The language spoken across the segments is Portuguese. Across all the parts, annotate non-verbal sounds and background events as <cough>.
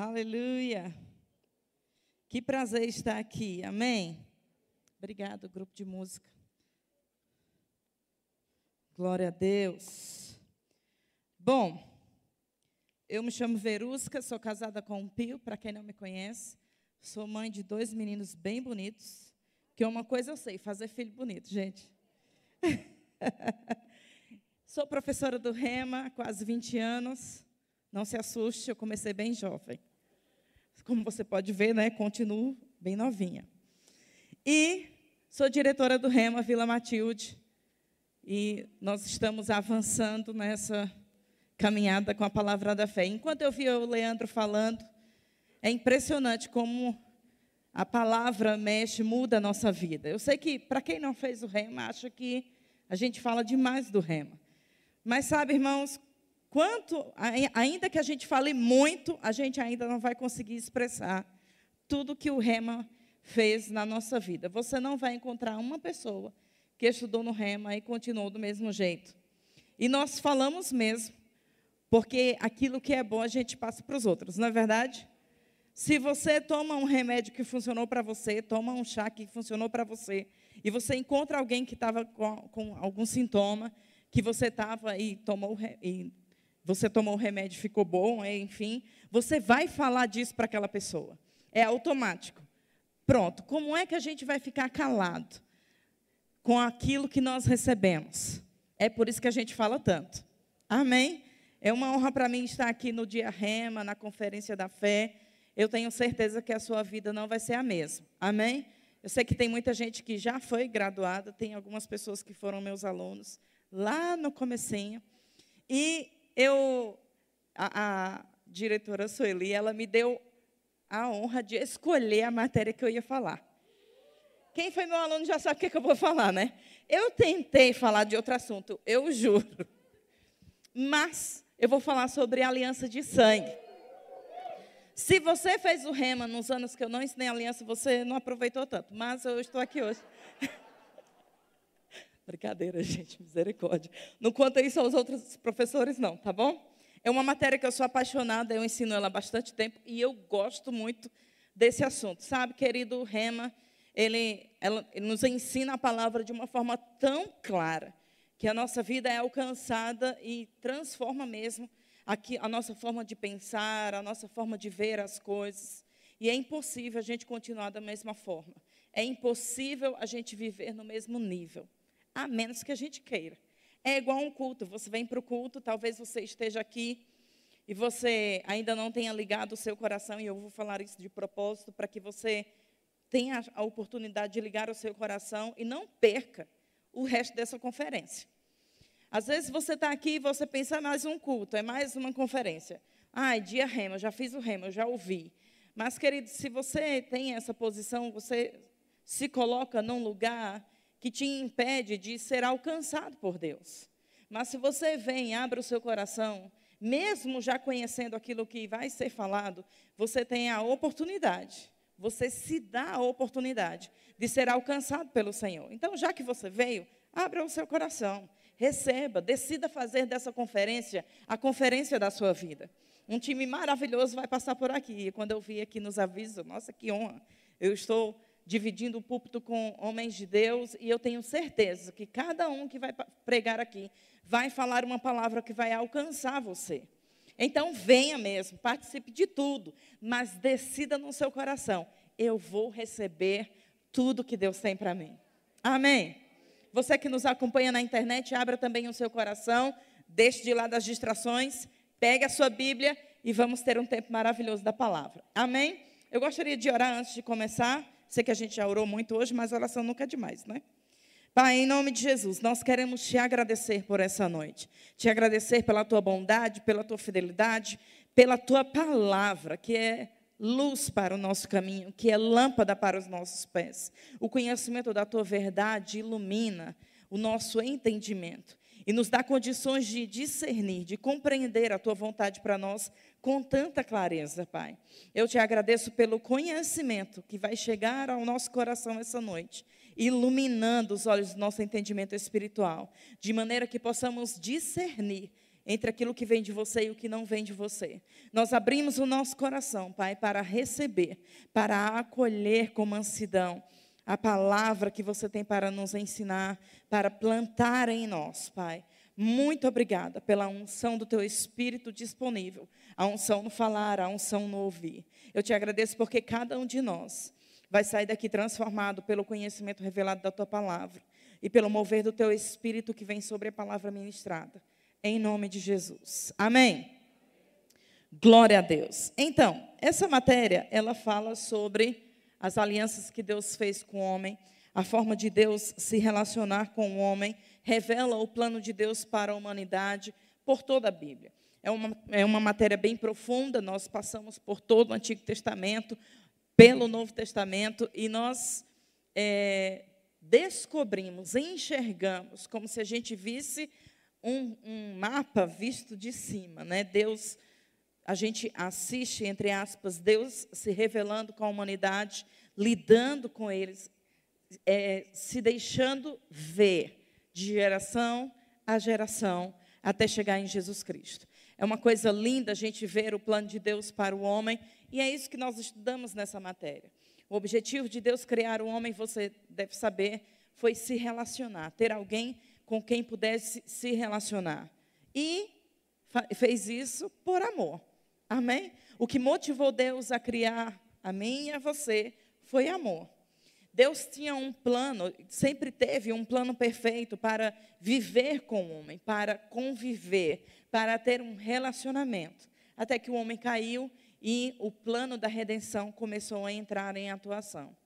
Aleluia. Que prazer estar aqui. Amém. Obrigado, grupo de música. Glória a Deus. Bom, eu me chamo Verusca, sou casada com um Pio, para quem não me conhece. Sou mãe de dois meninos bem bonitos. Que uma coisa eu sei, fazer filho bonito, gente. <laughs> sou professora do Rema há quase 20 anos. Não se assuste, eu comecei bem jovem. Como você pode ver, né, continuo bem novinha. E sou diretora do Rema Vila Matilde. E nós estamos avançando nessa caminhada com a palavra da fé. Enquanto eu via o Leandro falando, é impressionante como a palavra mexe, muda a nossa vida. Eu sei que, para quem não fez o rema, acha que a gente fala demais do rema. Mas sabe, irmãos, quanto, ainda que a gente fale muito, a gente ainda não vai conseguir expressar tudo que o rema fez na nossa vida. Você não vai encontrar uma pessoa que estudou no rema e continuou do mesmo jeito. E nós falamos mesmo porque aquilo que é bom a gente passa para os outros, não é verdade? Se você toma um remédio que funcionou para você, toma um chá que funcionou para você, e você encontra alguém que estava com, com, algum sintoma, que você estava e tomou e você tomou o remédio, ficou bom, é, enfim, você vai falar disso para aquela pessoa. É automático. Pronto. Como é que a gente vai ficar calado com aquilo que nós recebemos? É por isso que a gente fala tanto. Amém? É uma honra para mim estar aqui no Dia Rema, na Conferência da Fé. Eu tenho certeza que a sua vida não vai ser a mesma. Amém? Eu sei que tem muita gente que já foi graduada, tem algumas pessoas que foram meus alunos lá no comecinho. E eu, a, a diretora Sueli, ela me deu a honra de escolher a matéria que eu ia falar. Quem foi meu aluno já sabe o que, que eu vou falar, né? Eu tentei falar de outro assunto, eu juro. Mas eu vou falar sobre aliança de sangue. Se você fez o rema nos anos que eu não ensinei aliança, você não aproveitou tanto, mas eu estou aqui hoje. Brincadeira, <laughs> gente, misericórdia. Não conta isso aos outros professores, não, tá bom? É uma matéria que eu sou apaixonada, eu ensino ela há bastante tempo e eu gosto muito desse assunto. Sabe, querido Rema, ele, ela, ele nos ensina a palavra de uma forma tão clara que a nossa vida é alcançada e transforma mesmo aqui a nossa forma de pensar, a nossa forma de ver as coisas. E é impossível a gente continuar da mesma forma. É impossível a gente viver no mesmo nível, a menos que a gente queira. É igual um culto. Você vem para o culto, talvez você esteja aqui e você ainda não tenha ligado o seu coração, e eu vou falar isso de propósito, para que você tenha a oportunidade de ligar o seu coração e não perca o resto dessa conferência. Às vezes você está aqui e você pensa, é mais um culto, é mais uma conferência. Ai, dia rema, já fiz o rema, já ouvi. Mas, querido, se você tem essa posição, você se coloca num lugar que te impede de ser alcançado por Deus. Mas se você vem, abre o seu coração, mesmo já conhecendo aquilo que vai ser falado, você tem a oportunidade, você se dá a oportunidade de ser alcançado pelo Senhor. Então, já que você veio, abra o seu coração, receba, decida fazer dessa conferência a conferência da sua vida. Um time maravilhoso vai passar por aqui. E quando eu vi aqui nos avisos, nossa, que honra. Eu estou dividindo o púlpito com homens de Deus e eu tenho certeza que cada um que vai pregar aqui vai falar uma palavra que vai alcançar você. Então venha mesmo, participe de tudo, mas decida no seu coração: eu vou receber tudo que Deus tem para mim. Amém. Você que nos acompanha na internet, abra também o seu coração, deixe de lado as distrações, pegue a sua Bíblia e vamos ter um tempo maravilhoso da palavra. Amém? Eu gostaria de orar antes de começar. Sei que a gente já orou muito hoje, mas oração nunca é demais, né? Pai, em nome de Jesus, nós queremos te agradecer por essa noite. Te agradecer pela tua bondade, pela tua fidelidade, pela tua palavra, que é luz para o nosso caminho, que é lâmpada para os nossos pés. O conhecimento da tua verdade ilumina o nosso entendimento e nos dá condições de discernir, de compreender a tua vontade para nós com tanta clareza, Pai. Eu te agradeço pelo conhecimento que vai chegar ao nosso coração essa noite, iluminando os olhos do nosso entendimento espiritual, de maneira que possamos discernir entre aquilo que vem de você e o que não vem de você. Nós abrimos o nosso coração, Pai, para receber, para acolher com mansidão a palavra que você tem para nos ensinar, para plantar em nós, Pai. Muito obrigada pela unção do teu espírito disponível, a unção no falar, a unção no ouvir. Eu te agradeço porque cada um de nós vai sair daqui transformado pelo conhecimento revelado da tua palavra e pelo mover do teu espírito que vem sobre a palavra ministrada. Em nome de Jesus. Amém. Glória a Deus. Então, essa matéria, ela fala sobre as alianças que Deus fez com o homem, a forma de Deus se relacionar com o homem, revela o plano de Deus para a humanidade por toda a Bíblia. É uma, é uma matéria bem profunda, nós passamos por todo o Antigo Testamento, pelo Novo Testamento, e nós é, descobrimos, enxergamos, como se a gente visse um, um mapa visto de cima. Né? Deus a gente assiste, entre aspas, Deus se revelando com a humanidade, lidando com eles, é, se deixando ver de geração a geração até chegar em Jesus Cristo. É uma coisa linda a gente ver o plano de Deus para o homem, e é isso que nós estudamos nessa matéria. O objetivo de Deus criar o homem, você deve saber, foi se relacionar, ter alguém com quem pudesse se relacionar. E fez isso por amor. Amém? O que motivou Deus a criar a mim e a você foi amor. Deus tinha um plano, sempre teve um plano perfeito para viver com o homem, para conviver, para ter um relacionamento. Até que o homem caiu e o plano da redenção começou a entrar em atuação.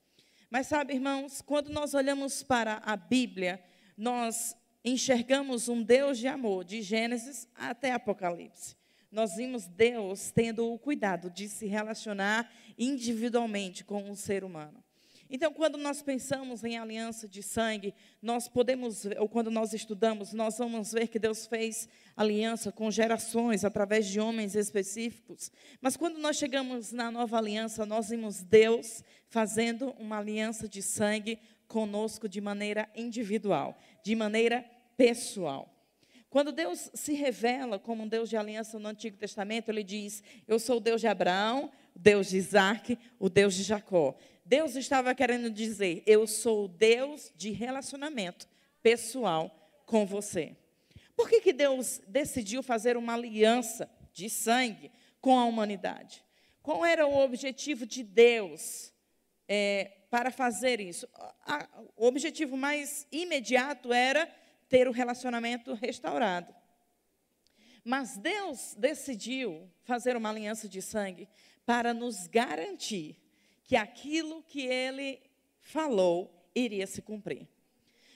Mas sabe, irmãos, quando nós olhamos para a Bíblia, nós enxergamos um Deus de amor, de Gênesis até Apocalipse nós vimos Deus tendo o cuidado de se relacionar individualmente com o ser humano. Então, quando nós pensamos em aliança de sangue, nós podemos, ou quando nós estudamos, nós vamos ver que Deus fez aliança com gerações através de homens específicos. Mas quando nós chegamos na nova aliança, nós vimos Deus fazendo uma aliança de sangue conosco de maneira individual, de maneira pessoal. Quando Deus se revela como um Deus de aliança no Antigo Testamento, ele diz: Eu sou o Deus de Abraão, o Deus de Isaac, o Deus de Jacó. Deus estava querendo dizer: Eu sou o Deus de relacionamento pessoal com você. Por que, que Deus decidiu fazer uma aliança de sangue com a humanidade? Qual era o objetivo de Deus é, para fazer isso? o objetivo mais imediato era ter o relacionamento restaurado. Mas Deus decidiu fazer uma aliança de sangue para nos garantir que aquilo que Ele falou iria se cumprir.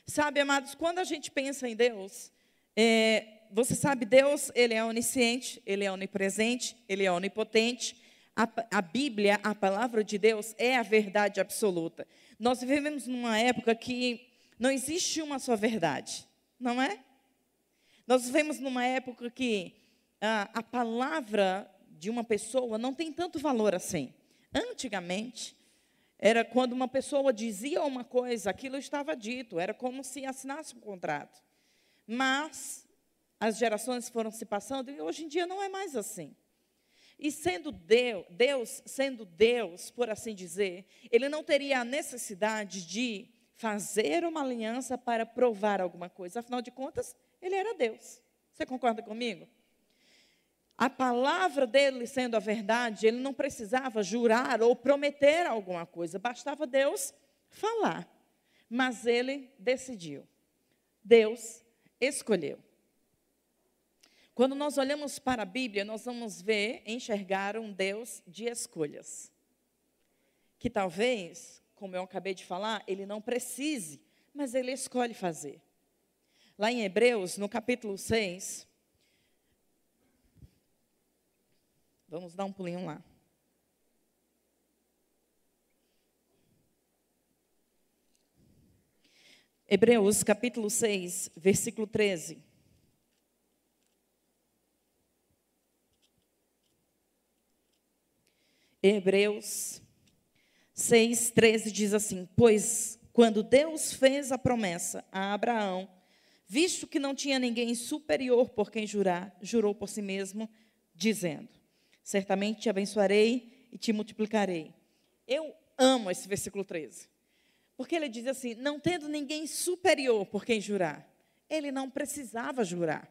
Sabe, amados, quando a gente pensa em Deus, é, você sabe, Deus, Ele é onisciente, Ele é onipresente, Ele é onipotente. A, a Bíblia, a palavra de Deus, é a verdade absoluta. Nós vivemos numa época que não existe uma só verdade não é? Nós vivemos numa época que ah, a palavra de uma pessoa não tem tanto valor assim. Antigamente, era quando uma pessoa dizia uma coisa, aquilo estava dito, era como se assinasse um contrato. Mas as gerações foram se passando e hoje em dia não é mais assim. E sendo Deus, Deus, sendo Deus, por assim dizer, ele não teria a necessidade de fazer uma aliança para provar alguma coisa. Afinal de contas, ele era Deus. Você concorda comigo? A palavra dele sendo a verdade, ele não precisava jurar ou prometer alguma coisa, bastava Deus falar. Mas ele decidiu. Deus escolheu. Quando nós olhamos para a Bíblia, nós vamos ver, enxergar um Deus de escolhas. Que talvez como eu acabei de falar, ele não precise, mas ele escolhe fazer. Lá em Hebreus, no capítulo 6, vamos dar um pulinho lá. Hebreus capítulo 6, versículo 13. Hebreus 6,13 diz assim: Pois quando Deus fez a promessa a Abraão, visto que não tinha ninguém superior por quem jurar, jurou por si mesmo, dizendo: Certamente te abençoarei e te multiplicarei. Eu amo esse versículo 13. Porque ele diz assim: não tendo ninguém superior por quem jurar. Ele não precisava jurar.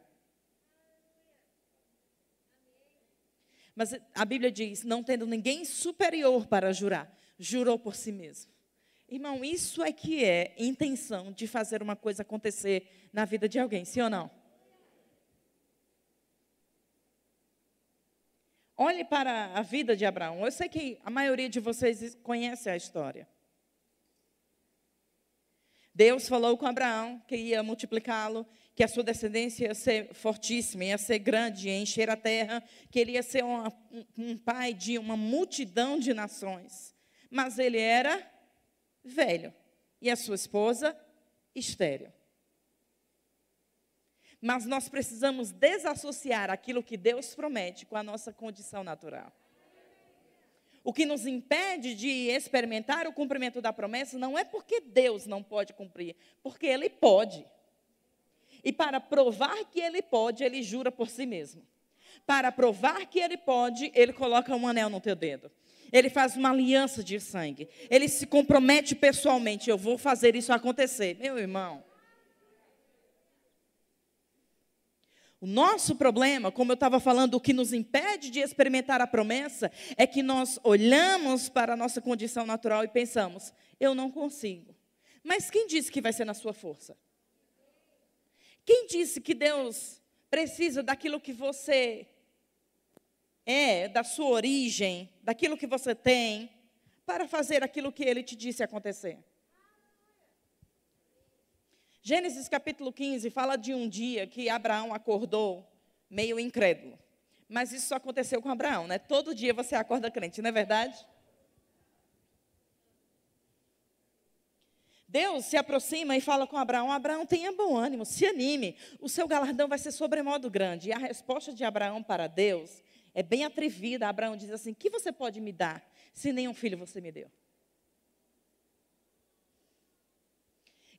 Mas a Bíblia diz: não tendo ninguém superior para jurar, jurou por si mesmo. Irmão, isso é que é intenção de fazer uma coisa acontecer na vida de alguém, sim ou não? Olhe para a vida de Abraão. Eu sei que a maioria de vocês conhece a história. Deus falou com Abraão que ia multiplicá-lo, que a sua descendência ia ser fortíssima, ia ser grande, ia encher a terra, que ele ia ser uma, um, um pai de uma multidão de nações. Mas ele era velho e a sua esposa estéril. Mas nós precisamos desassociar aquilo que Deus promete com a nossa condição natural. O que nos impede de experimentar o cumprimento da promessa não é porque Deus não pode cumprir, porque Ele pode. E para provar que Ele pode, Ele jura por si mesmo. Para provar que Ele pode, Ele coloca um anel no teu dedo. Ele faz uma aliança de sangue. Ele se compromete pessoalmente. Eu vou fazer isso acontecer. Meu irmão. O nosso problema, como eu estava falando, o que nos impede de experimentar a promessa, é que nós olhamos para a nossa condição natural e pensamos: eu não consigo. Mas quem disse que vai ser na sua força? Quem disse que Deus precisa daquilo que você é, da sua origem, daquilo que você tem, para fazer aquilo que Ele te disse acontecer? Gênesis capítulo 15 fala de um dia que Abraão acordou meio incrédulo. Mas isso só aconteceu com Abraão, né? Todo dia você acorda crente, não é verdade? Deus se aproxima e fala com Abraão: Abraão, tenha bom ânimo, se anime, o seu galardão vai ser sobremodo grande. E a resposta de Abraão para Deus é bem atrevida. Abraão diz assim: Que você pode me dar se nenhum filho você me deu?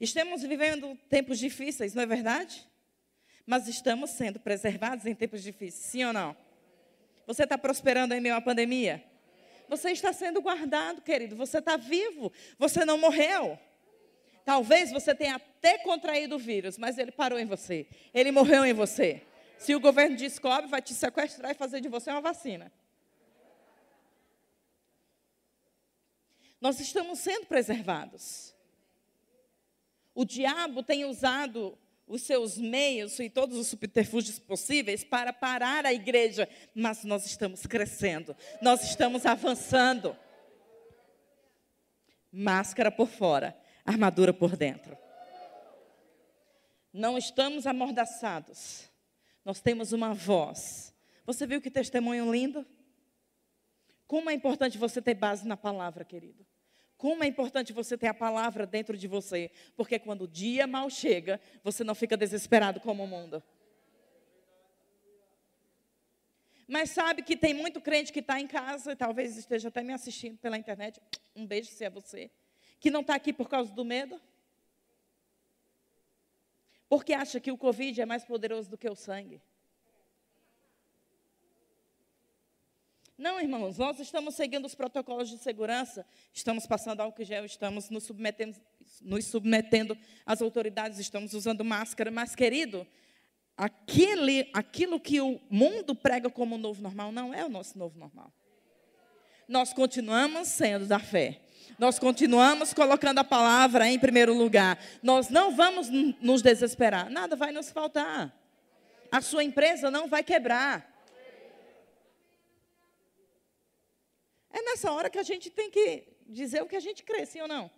Estamos vivendo tempos difíceis, não é verdade? Mas estamos sendo preservados em tempos difíceis, sim ou não? Você está prosperando em meio à pandemia? Você está sendo guardado, querido. Você está vivo. Você não morreu. Talvez você tenha até contraído o vírus, mas ele parou em você. Ele morreu em você. Se o governo descobre, vai te sequestrar e fazer de você uma vacina. Nós estamos sendo preservados. O diabo tem usado os seus meios e todos os subterfúgios possíveis para parar a igreja, mas nós estamos crescendo, nós estamos avançando. Máscara por fora, armadura por dentro. Não estamos amordaçados, nós temos uma voz. Você viu que testemunho lindo? Como é importante você ter base na palavra, querido. Como é importante você ter a palavra dentro de você, porque quando o dia mal chega, você não fica desesperado como o mundo. Mas sabe que tem muito crente que está em casa, e talvez esteja até me assistindo pela internet. Um beijo se é você. Que não está aqui por causa do medo. Porque acha que o Covid é mais poderoso do que o sangue. Não, irmãos, nós estamos seguindo os protocolos de segurança, estamos passando álcool gel, estamos nos submetendo, nos submetendo às autoridades, estamos usando máscara, mas, querido, aquele, aquilo que o mundo prega como novo normal não é o nosso novo normal. Nós continuamos sendo da fé. Nós continuamos colocando a palavra em primeiro lugar. Nós não vamos nos desesperar. Nada vai nos faltar. A sua empresa não vai quebrar. É nessa hora que a gente tem que dizer o que a gente crê, sim ou não?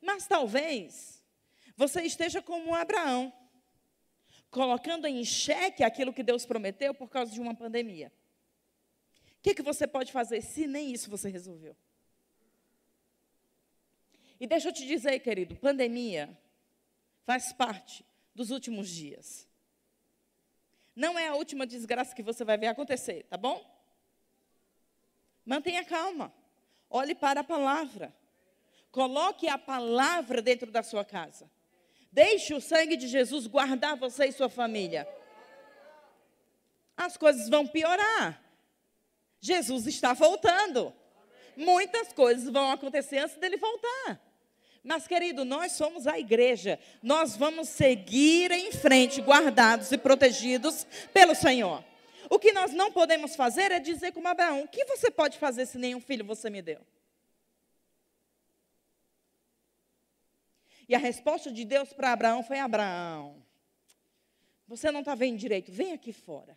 Mas talvez você esteja como Abraão, colocando em xeque aquilo que Deus prometeu por causa de uma pandemia. O que, que você pode fazer se nem isso você resolveu? E deixa eu te dizer, querido, pandemia faz parte dos últimos dias. Não é a última desgraça que você vai ver acontecer, tá bom? Mantenha calma. Olhe para a palavra. Coloque a palavra dentro da sua casa. Deixe o sangue de Jesus guardar você e sua família. As coisas vão piorar. Jesus está voltando. Muitas coisas vão acontecer antes dele voltar. Mas, querido, nós somos a igreja. Nós vamos seguir em frente, guardados e protegidos pelo Senhor. O que nós não podemos fazer é dizer como Abraão: o que você pode fazer se nenhum filho você me deu? E a resposta de Deus para Abraão foi: Abraão, você não está vendo direito, vem aqui fora.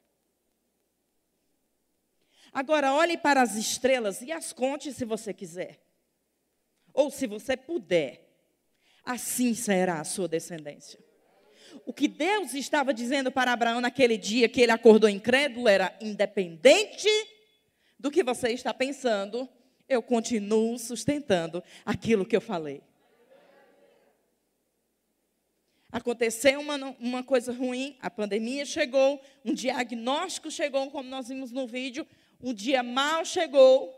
Agora olhe para as estrelas e as conte se você quiser. Ou se você puder. Assim será a sua descendência. O que Deus estava dizendo para Abraão naquele dia que ele acordou incrédulo era: independente do que você está pensando, eu continuo sustentando aquilo que eu falei. Aconteceu uma, uma coisa ruim, a pandemia chegou, um diagnóstico chegou, como nós vimos no vídeo, um dia mal chegou,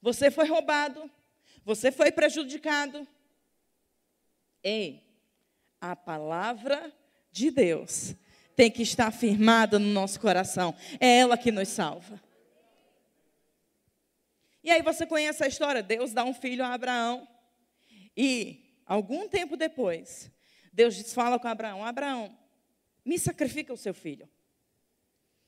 você foi roubado, você foi prejudicado. Ei, a palavra de Deus tem que estar firmada no nosso coração. É ela que nos salva. E aí você conhece a história: Deus dá um filho a Abraão. E, algum tempo depois, Deus fala com Abraão: Abraão, me sacrifica o seu filho.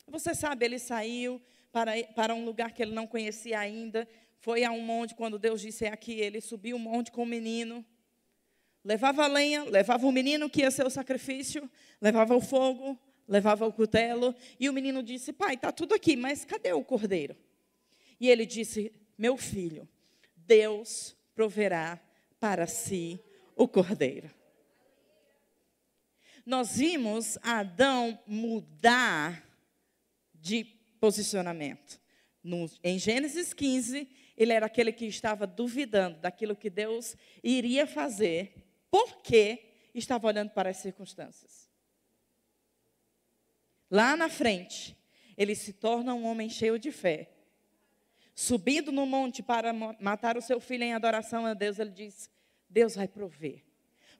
Você sabe, ele saiu para, para um lugar que ele não conhecia ainda. Foi a um monte, quando Deus disse é aqui, ele subiu um monte com o menino. Levava a lenha, levava o menino que ia ser o sacrifício, levava o fogo, levava o cutelo. E o menino disse: Pai, está tudo aqui, mas cadê o cordeiro? E ele disse: Meu filho, Deus proverá para si o cordeiro. Nós vimos Adão mudar de posicionamento. No, em Gênesis 15, ele era aquele que estava duvidando daquilo que Deus iria fazer, porque estava olhando para as circunstâncias. Lá na frente, ele se torna um homem cheio de fé. Subindo no monte para matar o seu filho em adoração a Deus, ele diz: Deus vai prover.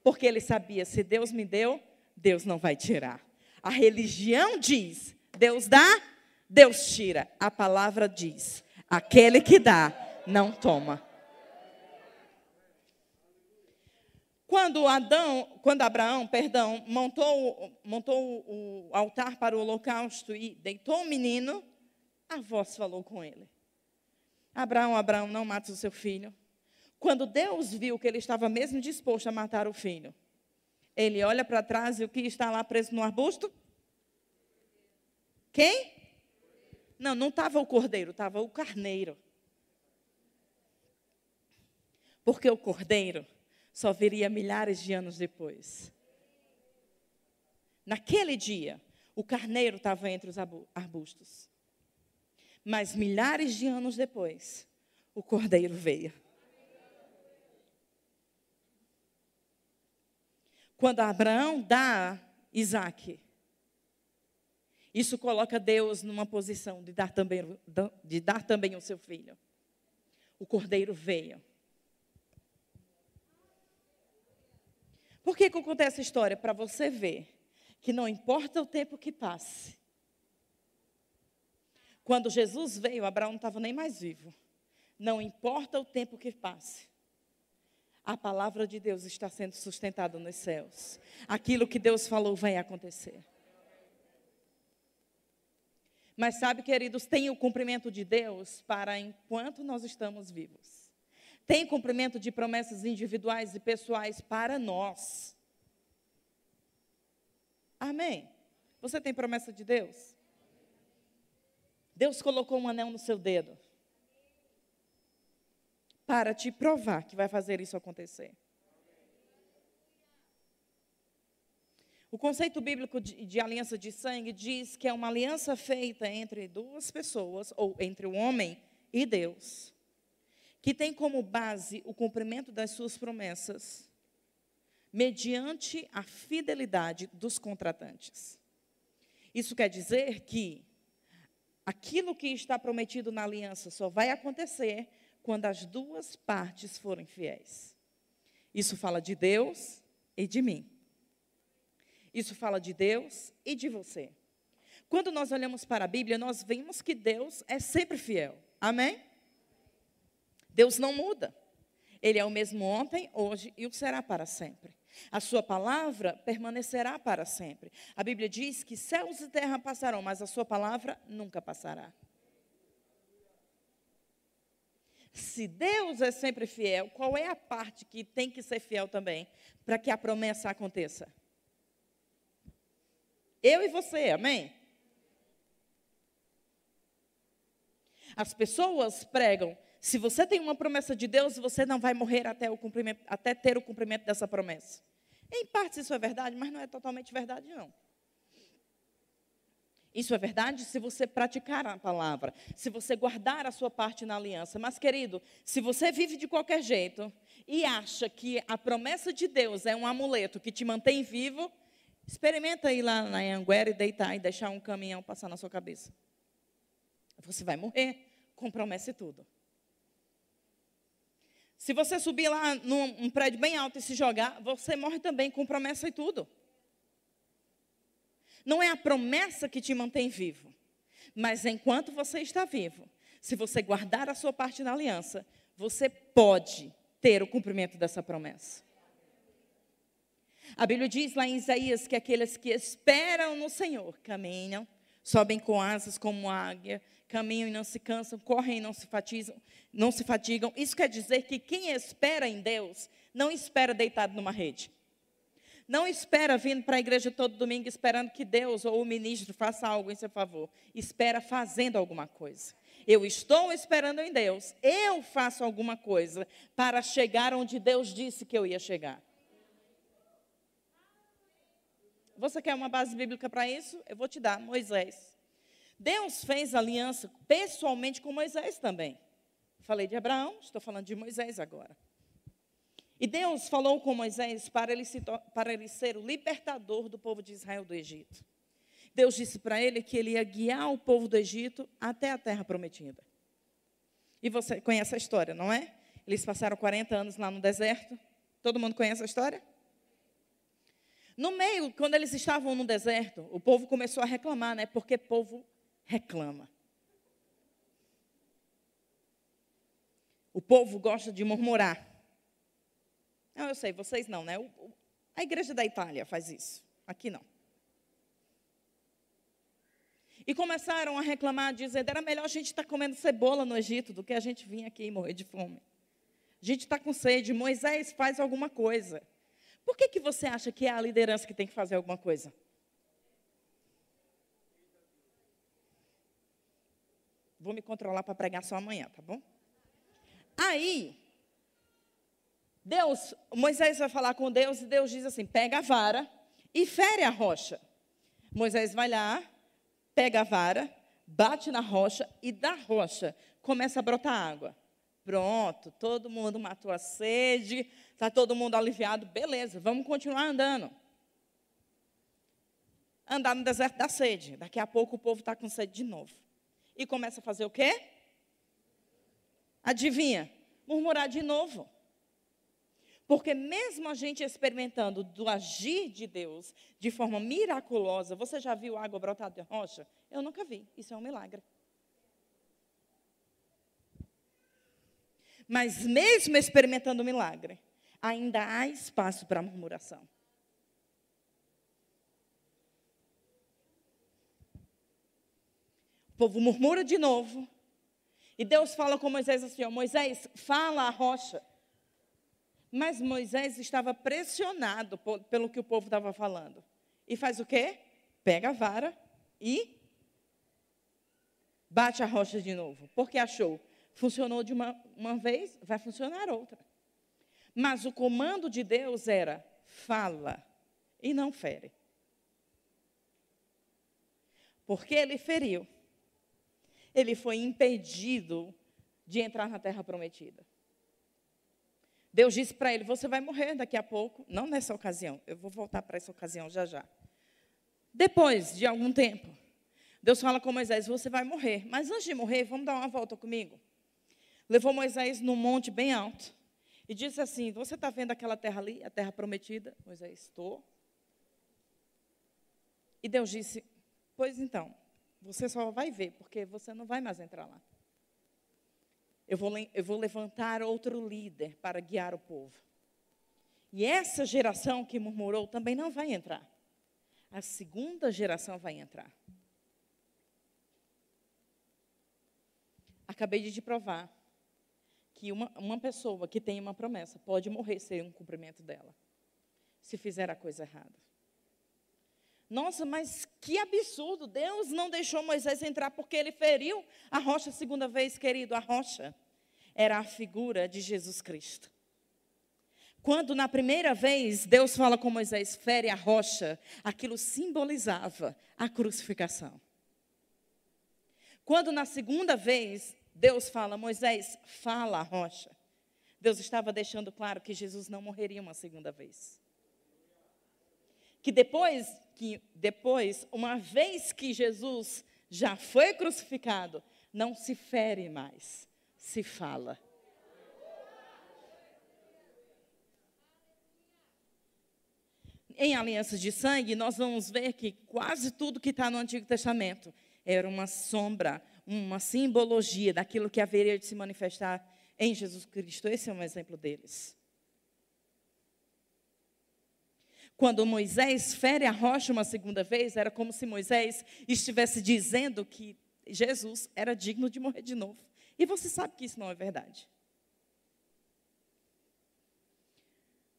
Porque ele sabia: se Deus me deu, Deus não vai tirar. A religião diz: Deus dá, Deus tira. A palavra diz: aquele que dá, não toma. Quando Adão, quando Abraão, perdão, montou, montou o altar para o holocausto e deitou o menino, a voz falou com ele. Abraão, Abraão, não mate o seu filho. Quando Deus viu que ele estava mesmo disposto a matar o filho, ele olha para trás e o que está lá preso no arbusto? Quem? Não, não estava o cordeiro, estava o carneiro. Porque o cordeiro só viria milhares de anos depois. Naquele dia, o carneiro estava entre os arbustos. Mas milhares de anos depois, o cordeiro veio. Quando Abraão dá Isaac, isso coloca Deus numa posição de dar também, de dar também o seu filho. O cordeiro veio. Por que, que eu contei essa história? Para você ver que não importa o tempo que passe. Quando Jesus veio, Abraão não estava nem mais vivo. Não importa o tempo que passe. A palavra de Deus está sendo sustentada nos céus. Aquilo que Deus falou vai acontecer. Mas sabe, queridos, tem o cumprimento de Deus para enquanto nós estamos vivos. Tem cumprimento de promessas individuais e pessoais para nós. Amém. Você tem promessa de Deus? Deus colocou um anel no seu dedo para te provar que vai fazer isso acontecer. O conceito bíblico de, de, aliança de sangue diz que é uma aliança feita entre duas pessoas, ou entre o homem e Deus, que tem como base o cumprimento das suas promessas, mediante a fidelidade dos contratantes. Isso quer dizer que aquilo que está prometido na aliança só vai acontecer quando as duas partes forem fiéis. Isso fala de Deus e de mim. Isso fala de Deus e de você. Quando nós olhamos para a Bíblia, nós vemos que Deus é sempre fiel. Amém? Deus não muda. Ele é o mesmo ontem, hoje e o será para sempre. A sua palavra permanecerá para sempre. A Bíblia diz que céus e terra passarão, mas a sua palavra nunca passará. Se Deus é sempre fiel, qual é a parte que tem que ser fiel também para que a promessa aconteça? Eu e você, amém? As pessoas pregam, se você tem uma promessa de Deus, você não vai morrer até, o cumprimento, até ter o cumprimento dessa promessa. Em parte isso é verdade, mas não é totalmente verdade, não. Isso é verdade se você praticar a palavra, se você guardar a sua parte na aliança. Mas, querido, se você vive de qualquer jeito e acha que a promessa de Deus é um amuleto que te mantém vivo, experimenta ir lá na Anguera e deitar e deixar um caminhão passar na sua cabeça. Você vai morrer com promessa e tudo. Se você subir lá num prédio bem alto e se jogar, você morre também com promessa e tudo. Não é a promessa que te mantém vivo, mas enquanto você está vivo, se você guardar a sua parte na aliança, você pode ter o cumprimento dessa promessa. A Bíblia diz lá em Isaías que aqueles que esperam no Senhor caminham, sobem com asas como águia, caminham e não se cansam, correm e não se não se fatigam. Isso quer dizer que quem espera em Deus não espera deitado numa rede. Não espera vindo para a igreja todo domingo esperando que Deus ou o ministro faça algo em seu favor. Espera fazendo alguma coisa. Eu estou esperando em Deus. Eu faço alguma coisa para chegar onde Deus disse que eu ia chegar. Você quer uma base bíblica para isso? Eu vou te dar, Moisés. Deus fez aliança pessoalmente com Moisés também. Falei de Abraão, estou falando de Moisés agora. E Deus falou com Moisés para ele, se, para ele ser o libertador do povo de Israel do Egito. Deus disse para ele que ele ia guiar o povo do Egito até a terra prometida. E você conhece a história, não é? Eles passaram 40 anos lá no deserto. Todo mundo conhece a história? No meio, quando eles estavam no deserto, o povo começou a reclamar, né? Porque povo reclama. O povo gosta de murmurar. Não, eu sei, vocês não, né? O, a igreja da Itália faz isso. Aqui não. E começaram a reclamar, dizendo: era melhor a gente estar tá comendo cebola no Egito do que a gente vir aqui e morrer de fome. A gente está com sede, Moisés faz alguma coisa. Por que, que você acha que é a liderança que tem que fazer alguma coisa? Vou me controlar para pregar só amanhã, tá bom? Aí, Deus, Moisés vai falar com Deus e Deus diz assim: pega a vara e fere a rocha. Moisés vai lá, pega a vara, bate na rocha e da rocha começa a brotar água. Pronto, todo mundo matou a sede, está todo mundo aliviado, beleza, vamos continuar andando. Andar no deserto da sede. Daqui a pouco o povo está com sede de novo. E começa a fazer o quê? Adivinha? Murmurar de novo. Porque mesmo a gente experimentando do agir de Deus de forma miraculosa, você já viu água brotar de rocha? Eu nunca vi. Isso é um milagre. Mas mesmo experimentando o milagre, ainda há espaço para murmuração. O povo murmura de novo. E Deus fala com Moisés assim: ó, Moisés, fala a rocha. Mas Moisés estava pressionado pelo que o povo estava falando. E faz o quê? Pega a vara e bate a rocha de novo. Porque achou, funcionou de uma, uma vez, vai funcionar outra. Mas o comando de Deus era: fala e não fere. Porque ele feriu. Ele foi impedido de entrar na terra prometida. Deus disse para ele: Você vai morrer daqui a pouco. Não nessa ocasião, eu vou voltar para essa ocasião já já. Depois de algum tempo, Deus fala com Moisés: Você vai morrer. Mas antes de morrer, vamos dar uma volta comigo. Levou Moisés num monte bem alto. E disse assim: Você está vendo aquela terra ali, a terra prometida? Moisés, estou. E Deus disse: Pois então, você só vai ver, porque você não vai mais entrar lá. Eu vou, eu vou levantar outro líder para guiar o povo. E essa geração que murmurou também não vai entrar. A segunda geração vai entrar. Acabei de te provar que uma, uma pessoa que tem uma promessa pode morrer sem um cumprimento dela, se fizer a coisa errada. Nossa, mas que absurdo! Deus não deixou Moisés entrar porque ele feriu a rocha segunda vez, querido. A rocha era a figura de Jesus Cristo. Quando na primeira vez Deus fala com Moisés, fere a rocha, aquilo simbolizava a crucificação. Quando na segunda vez Deus fala, Moisés, fala a rocha, Deus estava deixando claro que Jesus não morreria uma segunda vez. Que depois, que depois, uma vez que Jesus já foi crucificado, não se fere mais, se fala. em alianças de sangue, nós vamos ver que quase tudo que está no Antigo Testamento era uma sombra, uma simbologia daquilo que haveria de se manifestar em Jesus Cristo. Esse é um exemplo deles. Quando Moisés fere a rocha uma segunda vez, era como se Moisés estivesse dizendo que Jesus era digno de morrer de novo. E você sabe que isso não é verdade.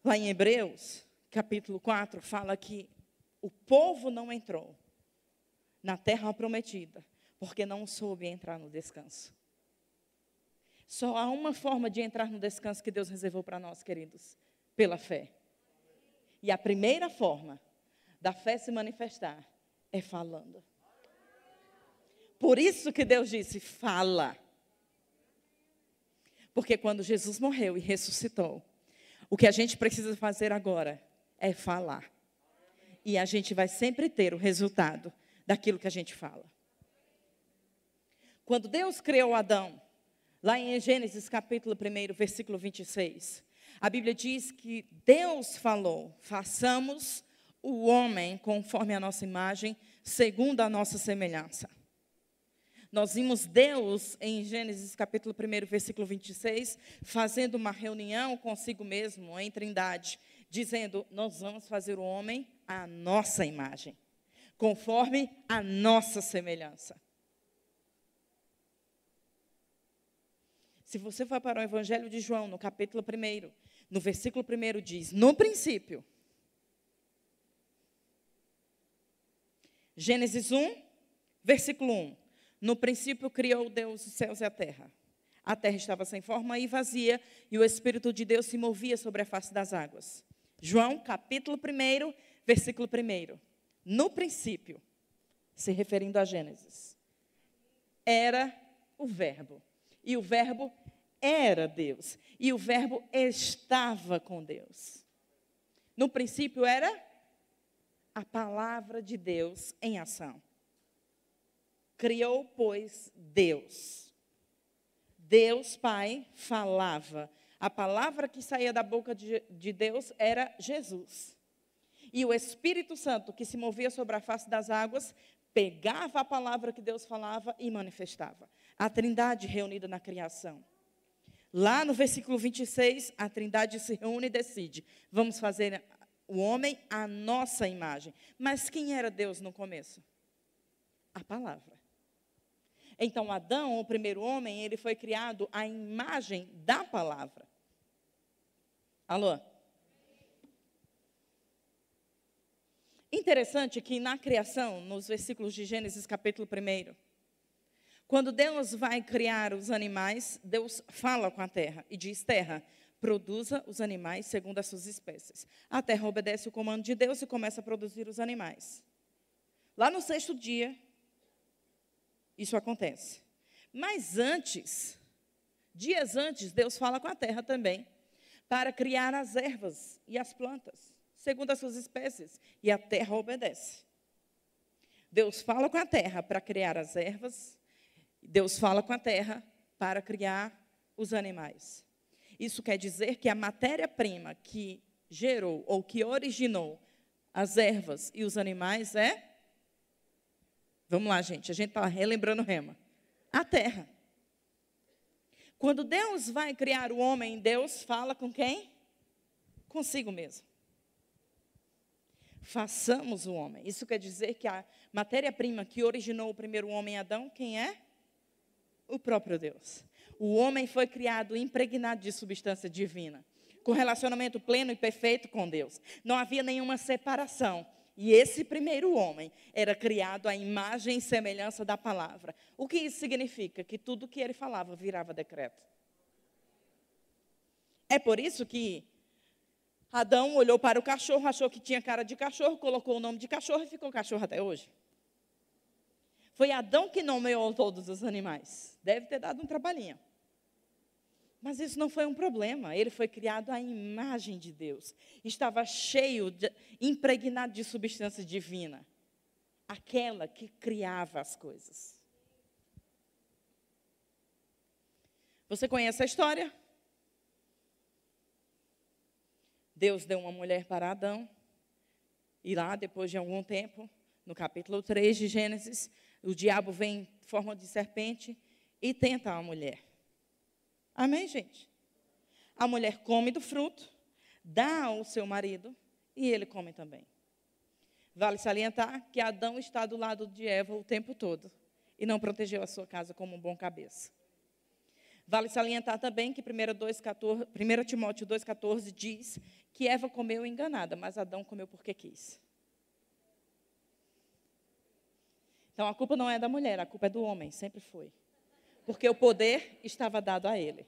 Lá em Hebreus, capítulo 4, fala que o povo não entrou na terra prometida, porque não soube entrar no descanso. Só há uma forma de entrar no descanso que Deus reservou para nós, queridos: pela fé. E a primeira forma da fé se manifestar é falando. Por isso que Deus disse: fala. Porque quando Jesus morreu e ressuscitou, o que a gente precisa fazer agora é falar. E a gente vai sempre ter o resultado daquilo que a gente fala. Quando Deus criou Adão, lá em Gênesis capítulo 1, versículo 26, a Bíblia diz que Deus falou: façamos o homem conforme a nossa imagem, segundo a nossa semelhança. Nós vimos Deus em Gênesis capítulo 1, versículo 26, fazendo uma reunião consigo mesmo em Trindade, dizendo: Nós vamos fazer o homem à nossa imagem, conforme a nossa semelhança. Se você for para o Evangelho de João, no capítulo 1, no versículo 1 diz: No princípio, Gênesis 1, versículo 1. No princípio criou Deus os céus e a terra. A terra estava sem forma e vazia, e o Espírito de Deus se movia sobre a face das águas. João, capítulo 1, versículo 1. No princípio, se referindo a Gênesis, era o Verbo. E o Verbo era Deus. E o Verbo estava com Deus. No princípio era a palavra de Deus em ação. Criou, pois, Deus. Deus Pai falava a palavra que saía da boca de, de Deus era Jesus. E o Espírito Santo, que se movia sobre a face das águas, pegava a palavra que Deus falava e manifestava. A trindade reunida na criação. Lá no versículo 26, a trindade se reúne e decide: vamos fazer o homem à nossa imagem. Mas quem era Deus no começo? A palavra. Então, Adão, o primeiro homem, ele foi criado à imagem da palavra. Alô? Interessante que na criação, nos versículos de Gênesis capítulo 1, quando Deus vai criar os animais, Deus fala com a terra e diz: Terra, produza os animais segundo as suas espécies. A terra obedece o comando de Deus e começa a produzir os animais. Lá no sexto dia, isso acontece. Mas antes, dias antes, Deus fala com a terra também, para criar as ervas e as plantas, segundo as suas espécies, e a terra obedece. Deus fala com a terra para criar as ervas, Deus fala com a terra para criar os animais. Isso quer dizer que a matéria-prima que gerou ou que originou as ervas e os animais é. Vamos lá, gente, a gente está relembrando rema. A terra. Quando Deus vai criar o homem, Deus fala com quem? Consigo mesmo. Façamos o homem. Isso quer dizer que a matéria-prima que originou o primeiro homem, Adão, quem é? O próprio Deus. O homem foi criado impregnado de substância divina, com relacionamento pleno e perfeito com Deus. Não havia nenhuma separação. E esse primeiro homem era criado à imagem e semelhança da palavra. O que isso significa? Que tudo que ele falava virava decreto. É por isso que Adão olhou para o cachorro, achou que tinha cara de cachorro, colocou o nome de cachorro e ficou cachorro até hoje. Foi Adão que nomeou todos os animais. Deve ter dado um trabalhinho. Mas isso não foi um problema. Ele foi criado à imagem de Deus. Estava cheio, de, impregnado de substância divina. Aquela que criava as coisas. Você conhece a história? Deus deu uma mulher para Adão. E lá, depois de algum tempo, no capítulo 3 de Gênesis, o diabo vem em forma de serpente e tenta a mulher. Amém, gente? A mulher come do fruto, dá ao seu marido e ele come também. Vale salientar que Adão está do lado de Eva o tempo todo e não protegeu a sua casa como um bom cabeça. Vale salientar também que 1, 2, 14, 1 Timóteo 2,14 diz que Eva comeu enganada, mas Adão comeu porque quis. Então a culpa não é da mulher, a culpa é do homem, sempre foi porque o poder estava dado a ele.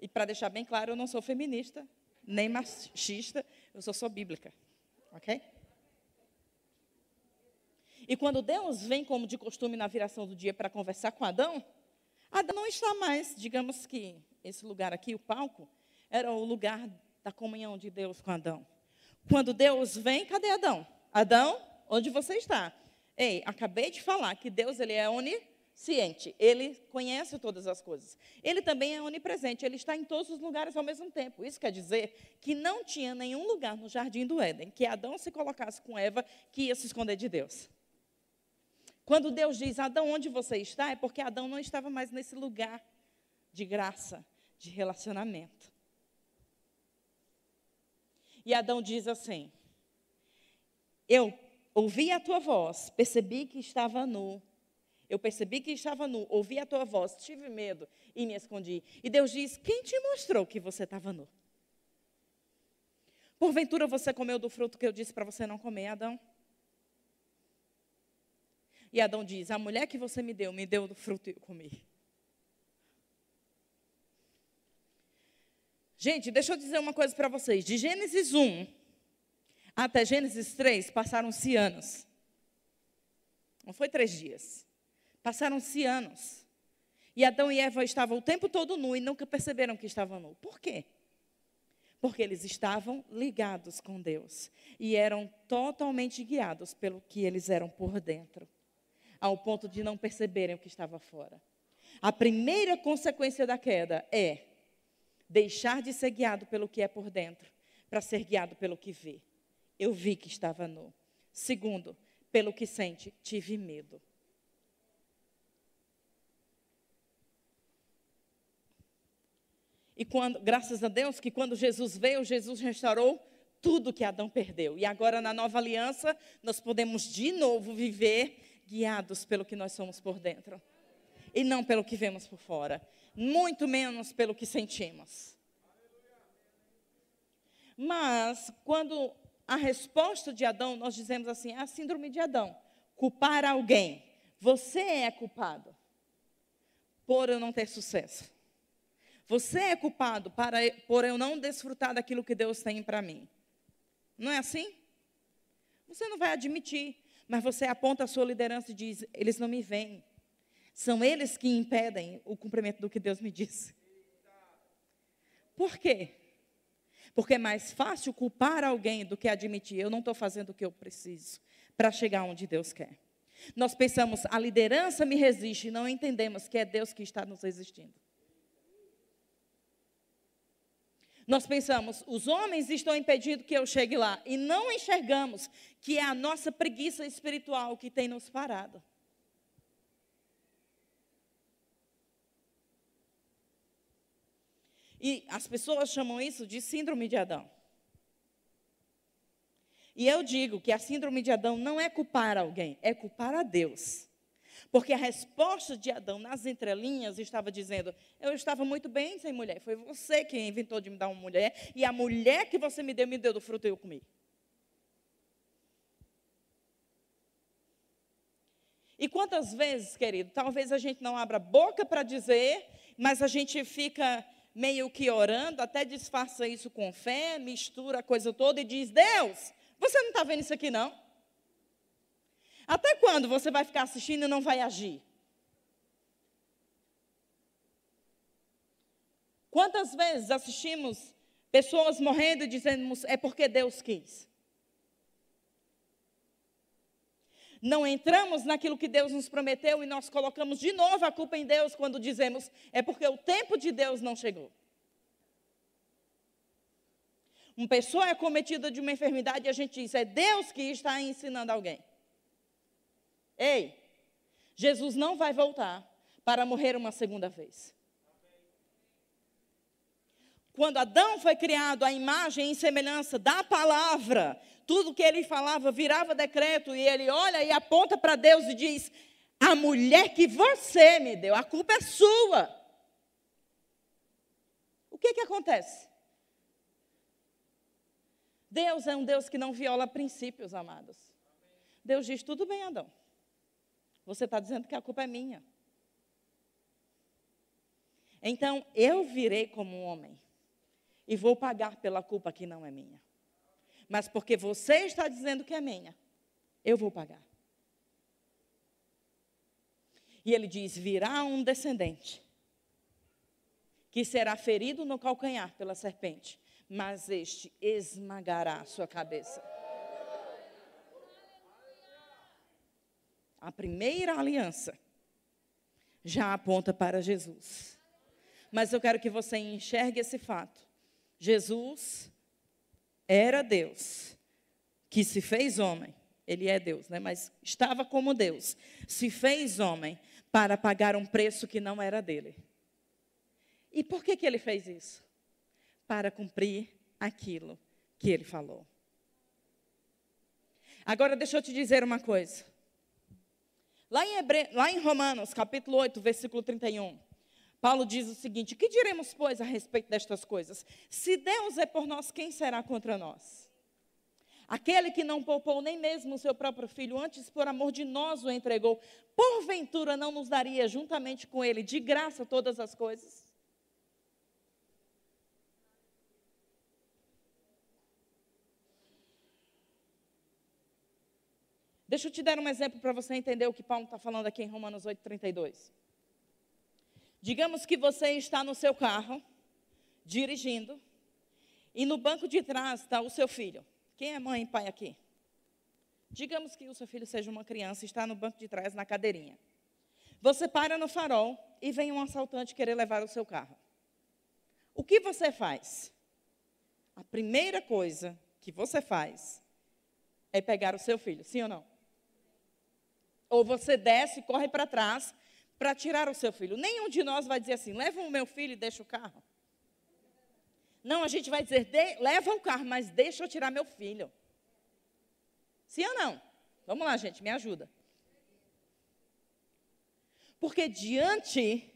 E para deixar bem claro, eu não sou feminista, nem machista, eu sou só bíblica. Ok? E quando Deus vem, como de costume, na viração do dia para conversar com Adão, Adão não está mais, digamos que esse lugar aqui, o palco, era o lugar da comunhão de Deus com Adão. Quando Deus vem, cadê Adão? Adão, onde você está? Ei, acabei de falar que Deus ele é onisciente, ele conhece todas as coisas. Ele também é onipresente, ele está em todos os lugares ao mesmo tempo. Isso quer dizer que não tinha nenhum lugar no jardim do Éden que Adão se colocasse com Eva que ia se esconder de Deus. Quando Deus diz, Adão, onde você está? É porque Adão não estava mais nesse lugar de graça, de relacionamento. E Adão diz assim: Eu ouvi a tua voz, percebi que estava nu. Eu percebi que estava nu, ouvi a tua voz, tive medo e me escondi. E Deus diz: Quem te mostrou que você estava nu? Porventura você comeu do fruto que eu disse para você não comer, Adão? E Adão diz: A mulher que você me deu, me deu do fruto e eu comi. Gente, deixa eu dizer uma coisa para vocês. De Gênesis 1 até Gênesis 3, passaram-se anos. Não foi três dias. Passaram-se anos. E Adão e Eva estavam o tempo todo nu e nunca perceberam que estavam nu. Por quê? Porque eles estavam ligados com Deus e eram totalmente guiados pelo que eles eram por dentro, ao ponto de não perceberem o que estava fora. A primeira consequência da queda é deixar de ser guiado pelo que é por dentro, para ser guiado pelo que vê eu vi que estava nu. Segundo, pelo que sente, tive medo. E quando, graças a Deus, que quando Jesus veio, Jesus restaurou tudo que Adão perdeu. E agora, na nova aliança, nós podemos de novo viver guiados pelo que nós somos por dentro. E não pelo que vemos por fora. Muito menos pelo que sentimos. Mas, quando a resposta de Adão, nós dizemos assim, é a síndrome de Adão. Culpar alguém. Você é culpado por eu não ter sucesso. Você é culpado para, por eu não desfrutar daquilo que Deus tem para mim. Não é assim? Você não vai admitir, mas você aponta a sua liderança e diz: eles não me veem. São eles que impedem o cumprimento do que Deus me disse. Por quê? Porque é mais fácil culpar alguém do que admitir: eu não estou fazendo o que eu preciso para chegar onde Deus quer. Nós pensamos, a liderança me resiste, e não entendemos que é Deus que está nos resistindo. Nós pensamos, os homens estão impedindo que eu chegue lá, e não enxergamos que é a nossa preguiça espiritual que tem nos parado. E as pessoas chamam isso de síndrome de Adão. E eu digo que a síndrome de Adão não é culpar alguém, é culpar a Deus. Porque a resposta de Adão nas entrelinhas estava dizendo: Eu estava muito bem sem mulher. Foi você que inventou de me dar uma mulher. E a mulher que você me deu, me deu do fruto e eu comi. E quantas vezes, querido, talvez a gente não abra boca para dizer, mas a gente fica meio que orando, até disfarça isso com fé, mistura a coisa toda e diz: Deus, você não está vendo isso aqui não? Até quando você vai ficar assistindo e não vai agir? Quantas vezes assistimos pessoas morrendo e dizemos é porque Deus quis? Não entramos naquilo que Deus nos prometeu e nós colocamos de novo a culpa em Deus quando dizemos é porque o tempo de Deus não chegou. Uma pessoa é cometida de uma enfermidade e a gente diz é Deus que está ensinando alguém. Ei, Jesus não vai voltar para morrer uma segunda vez. Quando Adão foi criado à imagem e semelhança da palavra, tudo que ele falava virava decreto e ele olha e aponta para Deus e diz: A mulher que você me deu, a culpa é sua. O que que acontece? Deus é um Deus que não viola princípios, amados. Deus diz: tudo bem, Adão. Você está dizendo que a culpa é minha. Então, eu virei como um homem e vou pagar pela culpa que não é minha. Mas porque você está dizendo que é minha, eu vou pagar. E ele diz: virá um descendente que será ferido no calcanhar pela serpente, mas este esmagará a sua cabeça. a primeira aliança já aponta para Jesus. Mas eu quero que você enxergue esse fato. Jesus era Deus, que se fez homem. Ele é Deus, né? Mas estava como Deus. Se fez homem para pagar um preço que não era dele. E por que, que ele fez isso? Para cumprir aquilo que ele falou. Agora, deixa eu te dizer uma coisa. Lá em, Hebre... Lá em Romanos, capítulo 8, versículo 31, Paulo diz o seguinte: Que diremos, pois, a respeito destas coisas? Se Deus é por nós, quem será contra nós? Aquele que não poupou nem mesmo o seu próprio filho, antes por amor de nós o entregou, porventura não nos daria juntamente com ele de graça todas as coisas? Deixa eu te dar um exemplo para você entender o que Paulo está falando aqui em Romanos 8,32. Digamos que você está no seu carro, dirigindo, e no banco de trás está o seu filho. Quem é mãe e pai aqui? Digamos que o seu filho seja uma criança e está no banco de trás, na cadeirinha. Você para no farol e vem um assaltante querer levar o seu carro. O que você faz? A primeira coisa que você faz é pegar o seu filho, sim ou não? Ou você desce e corre para trás para tirar o seu filho. Nenhum de nós vai dizer assim: leva o meu filho e deixa o carro. Não, a gente vai dizer: leva o carro, mas deixa eu tirar meu filho. Sim ou não? Vamos lá, gente, me ajuda. Porque diante